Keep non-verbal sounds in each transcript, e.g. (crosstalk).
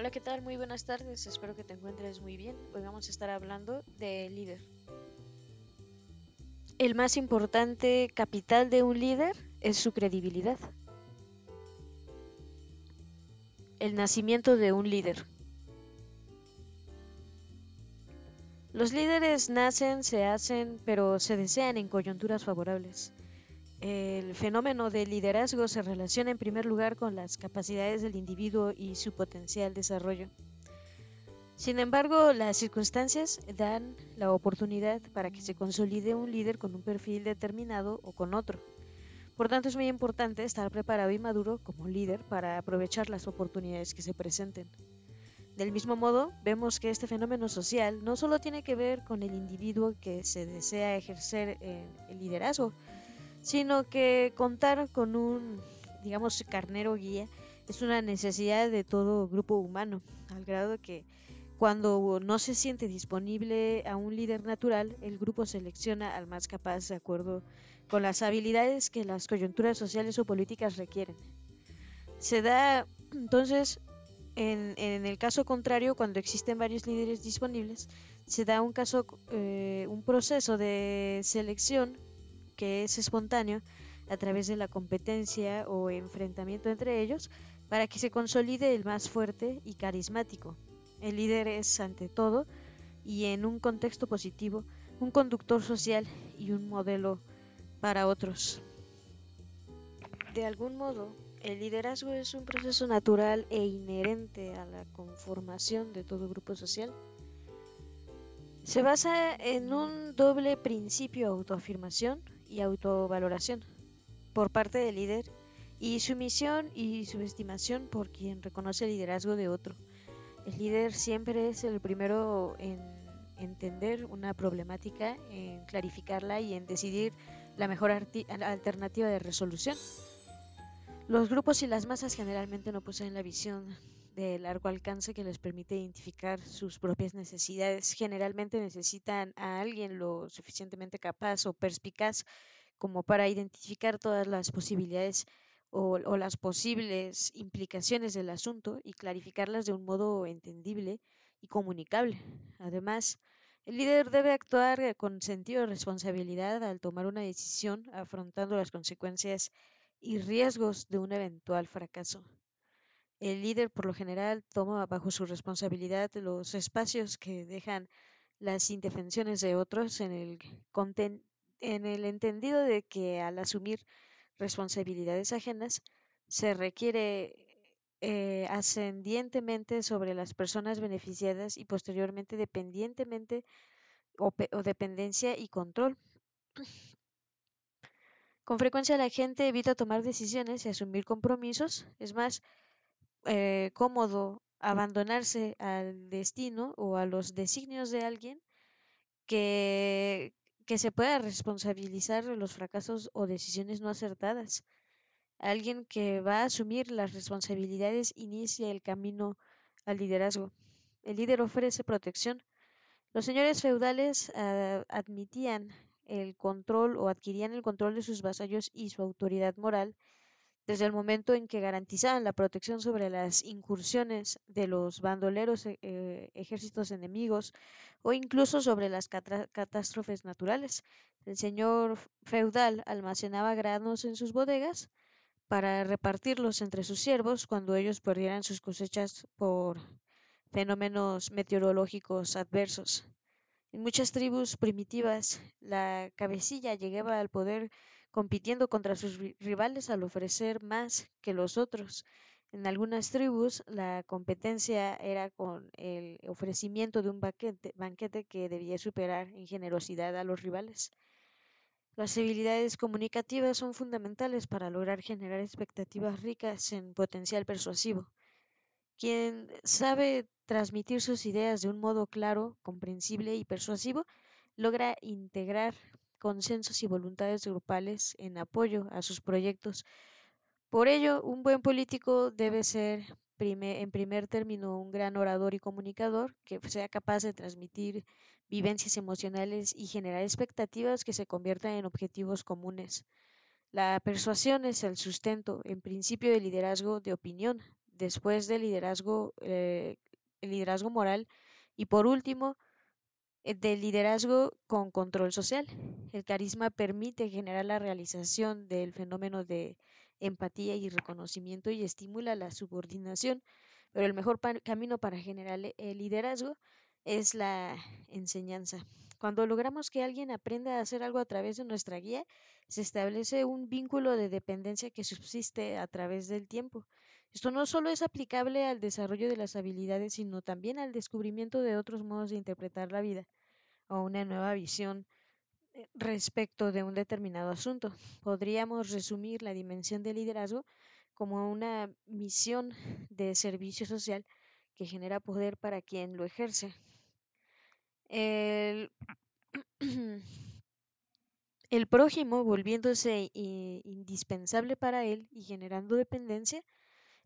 Hola, ¿qué tal? Muy buenas tardes, espero que te encuentres muy bien. Hoy vamos a estar hablando de líder. El más importante capital de un líder es su credibilidad. El nacimiento de un líder. Los líderes nacen, se hacen, pero se desean en coyunturas favorables. El fenómeno del liderazgo se relaciona en primer lugar con las capacidades del individuo y su potencial desarrollo. Sin embargo, las circunstancias dan la oportunidad para que se consolide un líder con un perfil determinado o con otro. Por tanto, es muy importante estar preparado y maduro como líder para aprovechar las oportunidades que se presenten. Del mismo modo, vemos que este fenómeno social no solo tiene que ver con el individuo que se desea ejercer el liderazgo, sino que contar con un, digamos, carnero guía es una necesidad de todo grupo humano, al grado que cuando no se siente disponible a un líder natural, el grupo selecciona al más capaz de acuerdo con las habilidades que las coyunturas sociales o políticas requieren. Se da (clears throat) entonces, en, el caso contrario, cuando existen varios líderes disponibles, se da un caso, eh, un proceso de selección que es espontáneo a través de la competencia o enfrentamiento entre ellos para que se consolide el más fuerte y carismático. El líder es ante todo y en un contexto positivo un conductor social y un modelo para otros. De algún modo, el liderazgo es un proceso natural e inherente a la conformación de todo grupo social. Se basa en un doble principio autoafirmación y autovaloración por parte del líder y sumisión y subestimación por quien reconoce el liderazgo de otro. El líder siempre es el primero en entender una problemática, en clarificarla y en decidir la mejor alternativa de resolución. Los grupos y las masas generalmente no poseen la visión de largo alcance que les permite identificar sus propias necesidades. Generalmente necesitan a alguien lo suficientemente capaz o perspicaz como para identificar todas las posibilidades o, las posibles implicaciones del asunto y clarificarlas de un modo entendible y comunicable. Además, el líder debe actuar con sentido de responsabilidad al tomar una decisión, afrontando las consecuencias y riesgos de un eventual fracaso. El líder, por lo general, toma bajo su responsabilidad los espacios que dejan las indefensiones de otros en el, en el entendido de que al asumir responsabilidades ajenas se requiere eh, ascendientemente sobre las personas beneficiadas y posteriormente dependientemente o, o dependencia y control. Con frecuencia la gente evita tomar decisiones y asumir compromisos. Es más, eh, cómodo abandonarse al destino o a los designios de alguien que, que se pueda responsabilizar de los fracasos o decisiones no acertadas. Alguien que va a asumir las responsabilidades inicia el camino al liderazgo. El líder ofrece protección. Los señores feudales uh, admitían el control o adquirían el control de sus vasallos y su autoridad moral desde el momento en que garantizaban la protección sobre las incursiones de los bandoleros eh, ejércitos enemigos o incluso sobre las catástrofes naturales. El señor feudal almacenaba granos en sus bodegas para repartirlos entre sus siervos cuando ellos perdieran sus cosechas por fenómenos meteorológicos adversos. En muchas tribus primitivas, la cabecilla llegaba al poder compitiendo contra sus rivales al ofrecer más que los otros. En algunas tribus la competencia era con el ofrecimiento de un banquete, que debía superar en generosidad a los rivales. Las habilidades comunicativas son fundamentales para lograr generar expectativas ricas en potencial persuasivo. Quien sabe transmitir sus ideas de un modo claro, comprensible y persuasivo, logra integrar consensos y voluntades grupales en apoyo a sus proyectos. Por ello, un buen político debe ser, en primer término, un gran orador y comunicador que sea capaz de transmitir vivencias emocionales y generar expectativas que se conviertan en objetivos comunes. La persuasión es el sustento, en principio, de liderazgo de opinión, después del liderazgo, eh, el liderazgo moral y por último, del liderazgo con control social. El carisma permite generar la realización del fenómeno de empatía y reconocimiento y estimula la subordinación, pero el mejor camino para generar el liderazgo es la enseñanza. Cuando logramos que alguien aprenda a hacer algo a través de nuestra guía, se establece un vínculo de dependencia que subsiste a través del tiempo. Esto no solo es aplicable al desarrollo de las habilidades, sino también al descubrimiento de otros modos de interpretar la vida o una nueva visión eh, respecto de un determinado asunto. Podríamos resumir la dimensión del liderazgo como una misión de servicio social que genera poder para quien lo ejerce. El, (clears throat) el prójimo volviéndose indispensable para él y generando dependencia,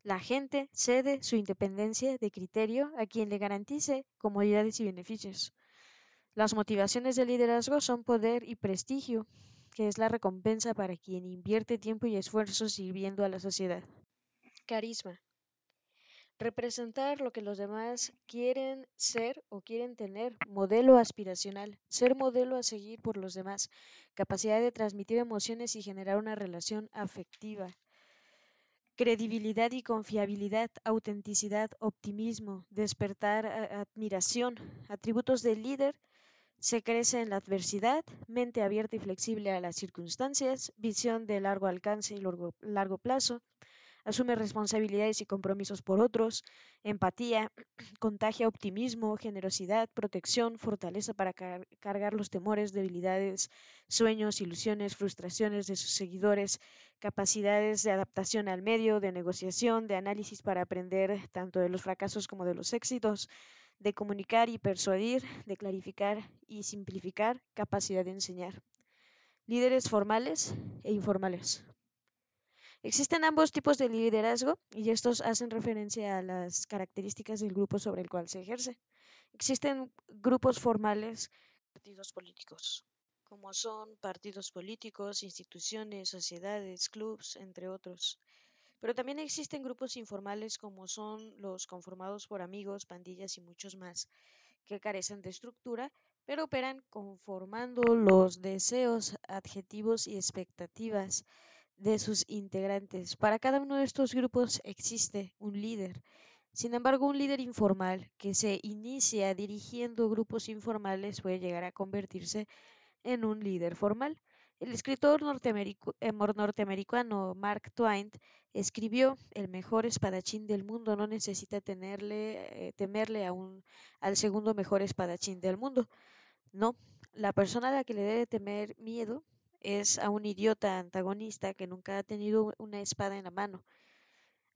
la gente cede su independencia de criterio a quien le garantice comodidades y beneficios. Las motivaciones del liderazgo son poder y prestigio, que es la recompensa para quien invierte tiempo y esfuerzo sirviendo a la sociedad. Carisma. Representar lo que los demás quieren ser o quieren tener. Modelo aspiracional. Ser modelo a seguir por los demás. Capacidad de transmitir emociones y generar una relación afectiva. Credibilidad y confiabilidad, autenticidad, optimismo, despertar admiración, atributos del líder. Se crece en la adversidad, mente abierta y flexible a las circunstancias, visión de largo alcance y largo, plazo, asume responsabilidades y compromisos por otros, empatía, (clears throat) contagia optimismo, generosidad, protección, fortaleza para cargar los temores, debilidades, sueños, ilusiones, frustraciones de sus seguidores, capacidades de adaptación al medio, de negociación, de análisis para aprender tanto de los fracasos como de los éxitos, de comunicar y persuadir, de clarificar y simplificar, capacidad de enseñar. Líderes formales e informales. Existen ambos tipos de liderazgo y estos hacen referencia a las características del grupo sobre el cual se ejerce. Existen grupos formales, partidos políticos, como son partidos políticos, instituciones, sociedades, clubs, entre otros. Pero también existen grupos informales como son los conformados por amigos, pandillas y muchos más, que carecen de estructura, pero operan conformando los deseos, adjetivos y expectativas de sus integrantes. Para cada uno de estos grupos existe un líder. Sin embargo, un líder informal que se inicia dirigiendo grupos informales puede llegar a convertirse en un líder formal. El escritor eh, norteamericano Mark Twain escribió, el mejor espadachín del mundo no necesita tenerle, eh, temerle a un, al segundo mejor espadachín del mundo. No, la persona a la que le debe temer miedo es a un idiota antagonista que nunca ha tenido una espada en la mano,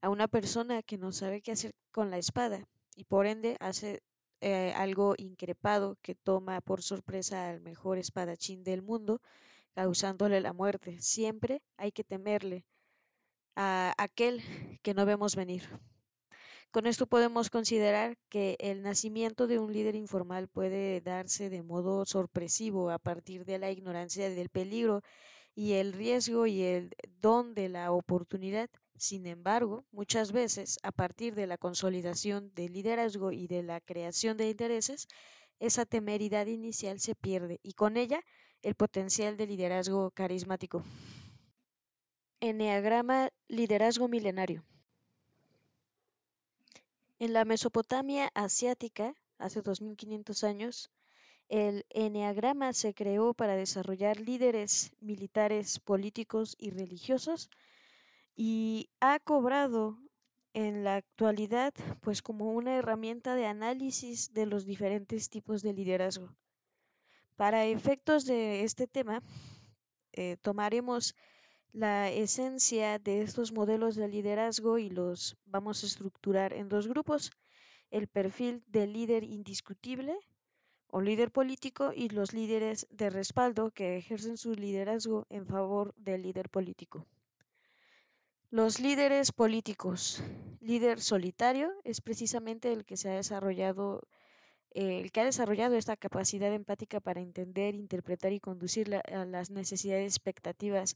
a una persona que no sabe qué hacer con la espada y por ende hace eh, algo increpado que toma por sorpresa al mejor espadachín del mundo, causándole la muerte. Siempre hay que temerle a aquel que no vemos venir. Con esto podemos considerar que el nacimiento de un líder informal puede darse de modo sorpresivo a partir de la ignorancia del peligro y el riesgo y el don de la oportunidad. Sin embargo, muchas veces, a partir de la consolidación del liderazgo y de la creación de intereses, esa temeridad inicial se pierde y con ella el potencial de liderazgo carismático. Enneagrama Liderazgo Milenario. En la Mesopotamia asiática, hace 2500 años, el eneagrama se creó para desarrollar líderes militares, políticos y religiosos y ha cobrado en la actualidad pues como una herramienta de análisis de los diferentes tipos de liderazgo. Para efectos de este tema, eh, tomaremos la esencia de estos modelos de liderazgo y los vamos a estructurar en dos grupos, el perfil del líder indiscutible o líder político y los líderes de respaldo que ejercen su liderazgo en favor del líder político. Los líderes políticos. Líder solitario es precisamente el que se ha desarrollado el que ha desarrollado esta capacidad empática para entender, interpretar y conducir las necesidades expectativas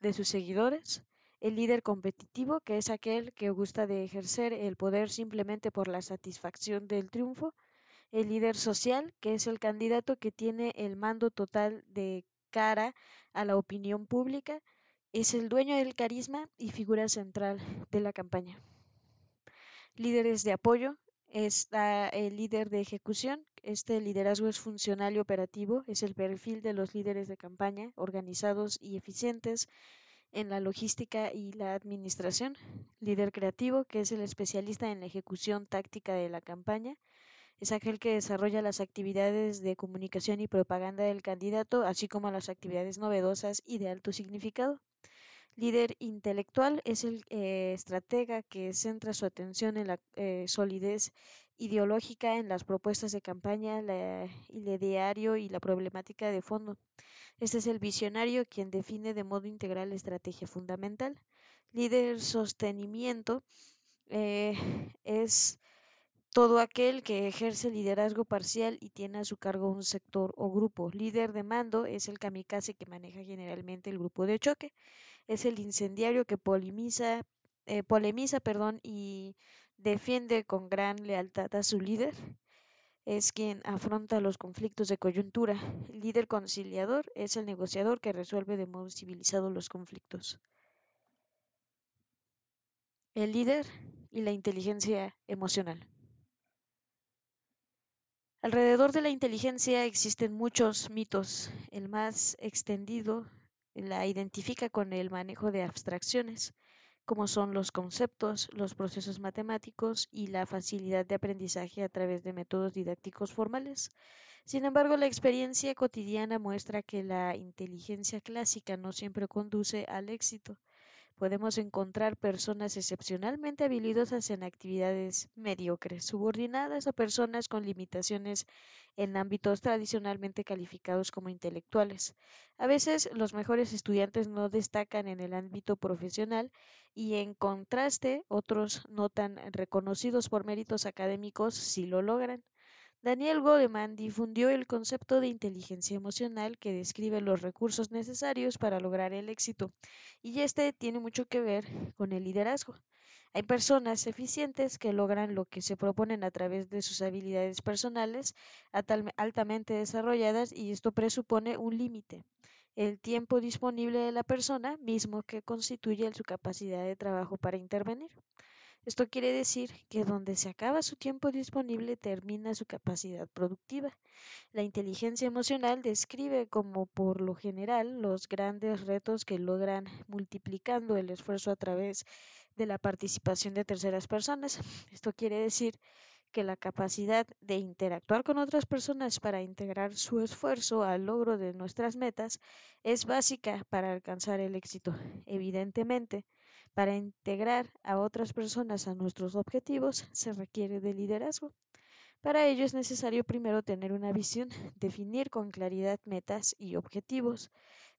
de sus seguidores. el líder competitivo, que es aquel que gusta de ejercer el poder simplemente por la satisfacción del triunfo, el líder social, que es el candidato que tiene el mando total de cara a la opinión pública, es el dueño del carisma y figura central de la campaña. Líderes de apoyo, está el líder de ejecución. Este liderazgo es funcional y operativo, es el perfil de los líderes de campaña, organizados y eficientes en la logística y la administración. Líder creativo, que es el especialista en la ejecución táctica de la campaña, es aquel que desarrolla las actividades de comunicación y propaganda del candidato, así como las actividades novedosas y de alto significado. Líder intelectual es el eh, estratega que centra su atención en la eh, solidez ideológica, en las propuestas de campaña, el ideario y la problemática de fondo. Este es el visionario quien define de modo integral la estrategia fundamental. Líder sostenimiento eh, es todo aquel que ejerce liderazgo parcial y tiene a su cargo un sector o grupo. Líder de mando es el kamikaze que maneja generalmente el grupo de choque es el incendiario que polemiza, eh, polemiza perdón, y defiende con gran lealtad a su líder. Es quien afronta los conflictos de coyuntura. El líder conciliador es el negociador que resuelve de modo civilizado los conflictos. El líder y la inteligencia emocional. Alrededor de la inteligencia existen muchos mitos. El más extendido la identifica con el manejo de abstracciones, como son los conceptos, los procesos matemáticos y la facilidad de aprendizaje a través de métodos didácticos formales. Sin embargo, la experiencia cotidiana muestra que la inteligencia clásica no siempre conduce al éxito podemos encontrar personas excepcionalmente habilidosas en actividades mediocres, subordinadas a personas con limitaciones en ámbitos tradicionalmente calificados como intelectuales. A veces los mejores estudiantes no destacan en el ámbito profesional y en contraste otros no tan reconocidos por méritos académicos sí lo logran. Daniel Goleman difundió el concepto de inteligencia emocional que describe los recursos necesarios para lograr el éxito, y este tiene mucho que ver con el liderazgo. Hay personas eficientes que logran lo que se proponen a través de sus habilidades personales altamente desarrolladas y esto presupone un límite, el tiempo disponible de la persona mismo que constituye su capacidad de trabajo para intervenir. Esto quiere decir que donde se acaba su tiempo disponible termina su capacidad productiva. La inteligencia emocional describe como por lo general los grandes retos que logran multiplicando el esfuerzo a través de la participación de terceras personas. Esto quiere decir que la capacidad de interactuar con otras personas para integrar su esfuerzo al logro de nuestras metas es básica para alcanzar el éxito. Evidentemente, para integrar a otras personas a nuestros objetivos se requiere de liderazgo. Para ello es necesario primero tener una visión, definir con claridad metas y objetivos,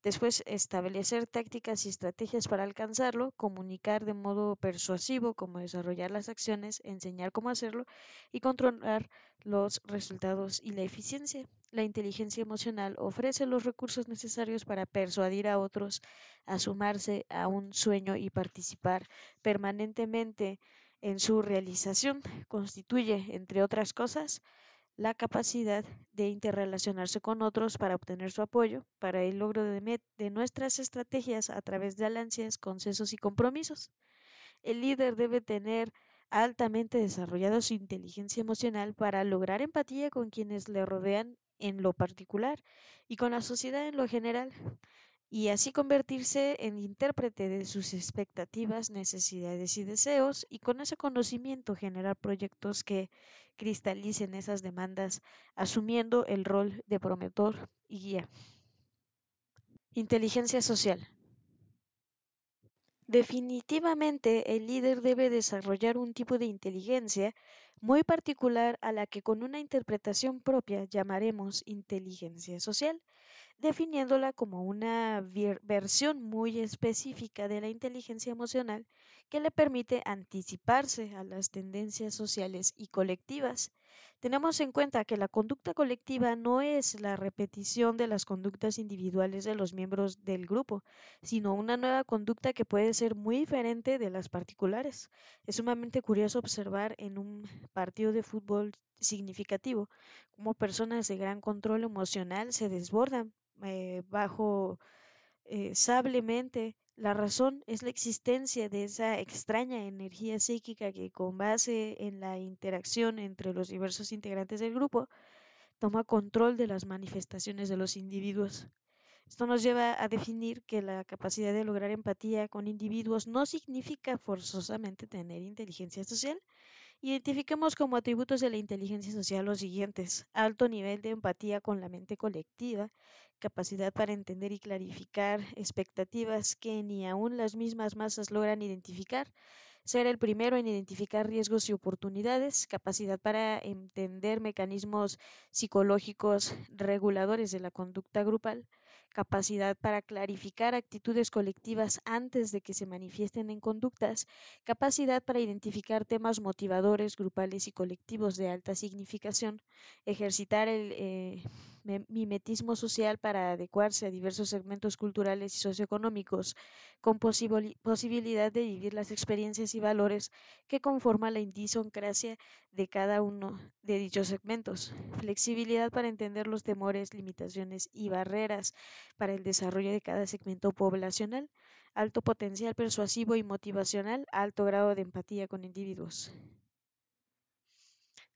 Después, establecer tácticas y estrategias para alcanzarlo, comunicar de modo persuasivo cómo desarrollar las acciones, enseñar cómo hacerlo y controlar los resultados y la eficiencia. La inteligencia emocional ofrece los recursos necesarios para persuadir a otros a sumarse a un sueño y participar permanentemente en su realización. Constituye, entre otras cosas, la capacidad de interrelacionarse con otros para obtener su apoyo para el logro de, nuestras estrategias a través de alianzas, consensos y compromisos. El líder debe tener altamente desarrollado su inteligencia emocional para lograr empatía con quienes le rodean en lo particular y con la sociedad en lo general y así convertirse en intérprete de sus expectativas, necesidades y deseos, y con ese conocimiento generar proyectos que cristalicen esas demandas, asumiendo el rol de promotor y guía. Inteligencia social. Definitivamente el líder debe desarrollar un tipo de inteligencia muy particular a la que con una interpretación propia llamaremos inteligencia social definiéndola como una versión muy específica de la inteligencia emocional que le permite anticiparse a las tendencias sociales y colectivas Tenemos en cuenta que la conducta colectiva no es la repetición de las conductas individuales de los miembros del grupo, sino una nueva conducta que puede ser muy diferente de las particulares. Es sumamente curioso observar en un partido de fútbol significativo cómo personas de gran control emocional se desbordan eh, bajo eh, sablemente la razón es la existencia de esa extraña energía psíquica que con base en la interacción entre los diversos integrantes del grupo toma control de las manifestaciones de los individuos. Esto nos lleva a definir que la capacidad de lograr empatía con individuos no significa forzosamente tener inteligencia social, Identifiquemos como atributos de la inteligencia social los siguientes. Alto nivel de empatía con la mente colectiva, capacidad para entender y clarificar expectativas que ni aún las mismas masas logran identificar, ser el primero en identificar riesgos y oportunidades, capacidad para entender mecanismos psicológicos reguladores de la conducta grupal, capacidad para clarificar actitudes colectivas antes de que se manifiesten en conductas, capacidad para identificar temas motivadores grupales y colectivos de alta significación, ejercitar el eh, mimetismo social para adecuarse a diversos segmentos culturales y socioeconómicos, con posibilidad de vivir las experiencias y valores que conforman la idiosincrasia de cada uno de dichos segmentos, flexibilidad para entender los temores, limitaciones y barreras para el desarrollo de cada segmento poblacional, alto potencial persuasivo y motivacional, alto grado de empatía con individuos.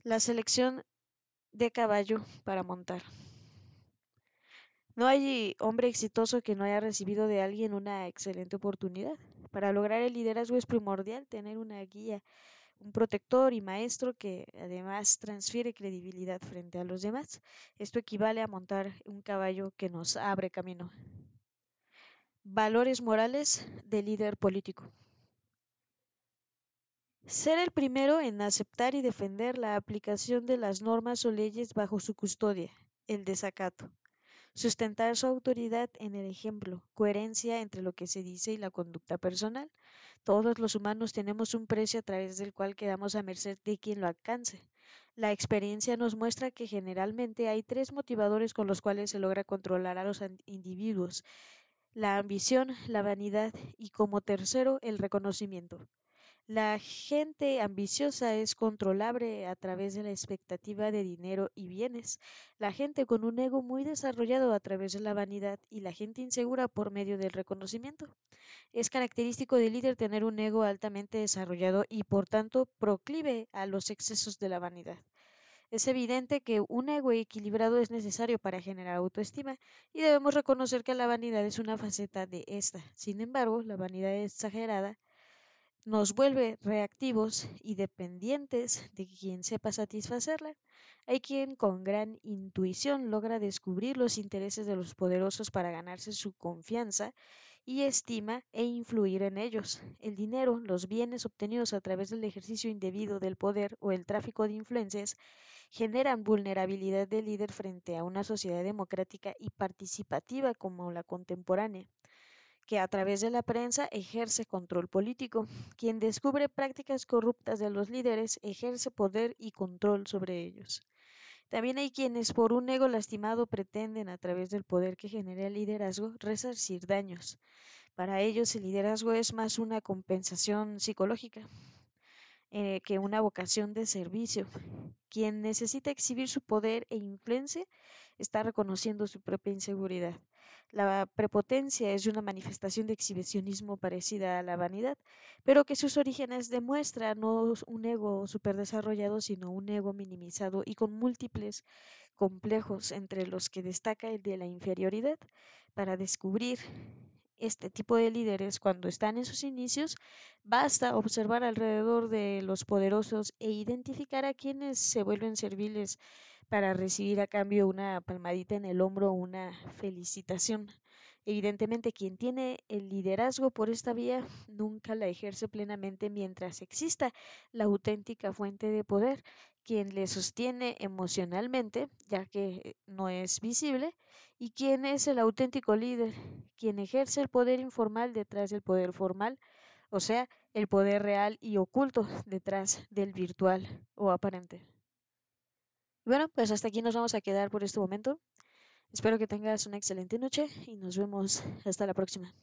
La selección de caballo para montar. No hay hombre exitoso que no haya recibido de alguien una excelente oportunidad. Para lograr el liderazgo es primordial tener una guía, un protector y maestro que además transfiere credibilidad frente a los demás. Esto equivale a montar un caballo que nos abre camino. Valores morales del líder político. Ser el primero en aceptar y defender la aplicación de las normas o leyes bajo su custodia, el desacato. Sustentar su autoridad en el ejemplo, coherencia entre lo que se dice y la conducta personal. Todos los humanos tenemos un precio a través del cual quedamos a merced de quien lo alcance. La experiencia nos muestra que generalmente hay tres motivadores con los cuales se logra controlar a los individuos. La ambición, la vanidad y como tercero el reconocimiento. La gente ambiciosa es controlable a través de la expectativa de dinero y bienes, la gente con un ego muy desarrollado a través de la vanidad y la gente insegura por medio del reconocimiento. Es característico del líder tener un ego altamente desarrollado y por tanto proclive a los excesos de la vanidad. Es evidente que un ego equilibrado es necesario para generar autoestima y debemos reconocer que la vanidad es una faceta de esta. Sin embargo, la vanidad exagerada nos vuelve reactivos y dependientes de quien sepa satisfacerla. Hay quien con gran intuición logra descubrir los intereses de los poderosos para ganarse su confianza y estima e influir en ellos. El dinero, los bienes obtenidos a través del ejercicio indebido del poder o el tráfico de influencias generan vulnerabilidad del líder frente a una sociedad democrática y participativa como la contemporánea que a través de la prensa ejerce control político. Quien descubre prácticas corruptas de los líderes ejerce poder y control sobre ellos. También hay quienes por un ego lastimado pretenden a través del poder que genera el liderazgo resarcir daños. Para ellos el liderazgo es más una compensación psicológica eh, que una vocación de servicio. Quien necesita exhibir su poder e influencia está reconociendo su propia inseguridad. La prepotencia es una manifestación de exhibicionismo parecida a la vanidad, pero que sus orígenes demuestra no un ego superdesarrollado, sino un ego minimizado y con múltiples complejos entre los que destaca el de la inferioridad. Para descubrir este tipo de líderes cuando están en sus inicios, basta observar alrededor de los poderosos e identificar a quienes se vuelven serviles para recibir a cambio una palmadita en el hombro o una felicitación. Evidentemente, quien tiene el liderazgo por esta vía nunca la ejerce plenamente mientras exista la auténtica fuente de poder, quien le sostiene emocionalmente, ya que no es visible, y quien es el auténtico líder, quien ejerce el poder informal detrás del poder formal, o sea, el poder real y oculto detrás del virtual o aparente. Bueno, pues hasta aquí nos vamos a quedar por este momento. Espero que tengas una excelente noche y nos vemos hasta la próxima.